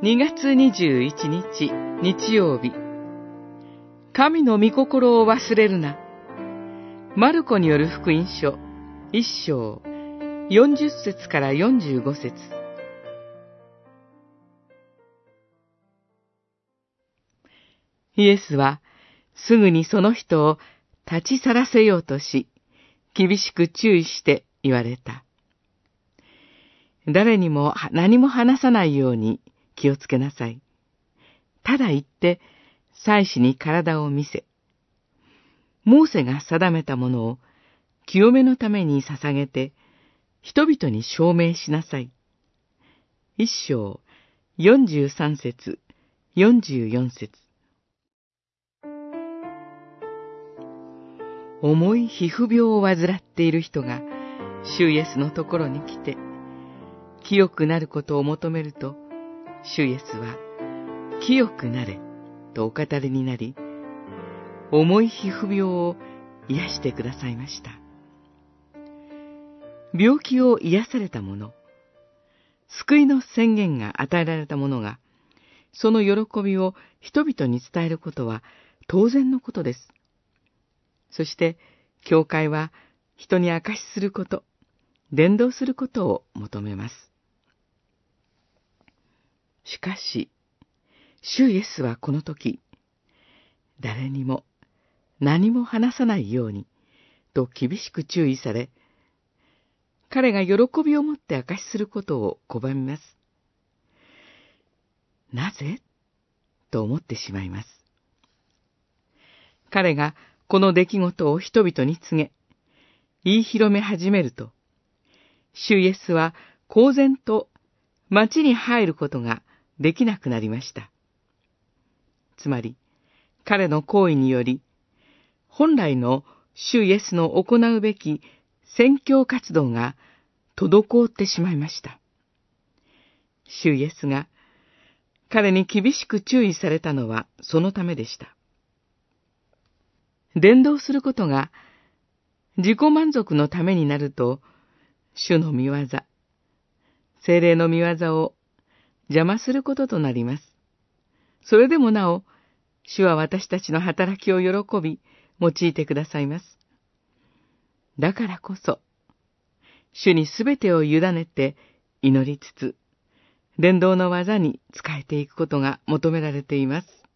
2月21日日曜日。神の御心を忘れるな。マルコによる福音書一章40節から45節。イエスはすぐにその人を立ち去らせようとし、厳しく注意して言われた。誰にも何も話さないように気をつけなさい。ただ言って、祭司に体を見せ、モーセが定めたものを清めのために捧げて、人々に証明しなさい。一章、四十三節、四十四節。重い皮膚病を患っている人が、主イエスのところに来て、清くなることを求めると、主イエスは、清くなれ、とお語りになり、重い皮膚病を癒してくださいました。病気を癒された者、救いの宣言が与えられた者が、その喜びを人々に伝えることは当然のことです。そして、教会は人に証しすること、伝道することを求めます。しかし、主イエスはこの時、誰にも何も話さないように、と厳しく注意され、彼が喜びを持って証しすることを拒みます。なぜ？と思ってしまいます。彼がこの出来事を人々に告げ、言い広め始めると、主イエスは公然と町に入ることができなくなりました。つまり、彼の行為により、本来の主イエスの行うべき宣教活動が滞ってしまいました。主イエスが彼に厳しく注意されたのはそのためでした。伝道することが自己満足のためになると、主の見業、精霊の見業を邪魔することとなります。それでもなお、主は私たちの働きを喜び、用いてくださいます。だからこそ、主にすべてを委ねて祈りつつ、伝道の技に仕えていくことが求められています。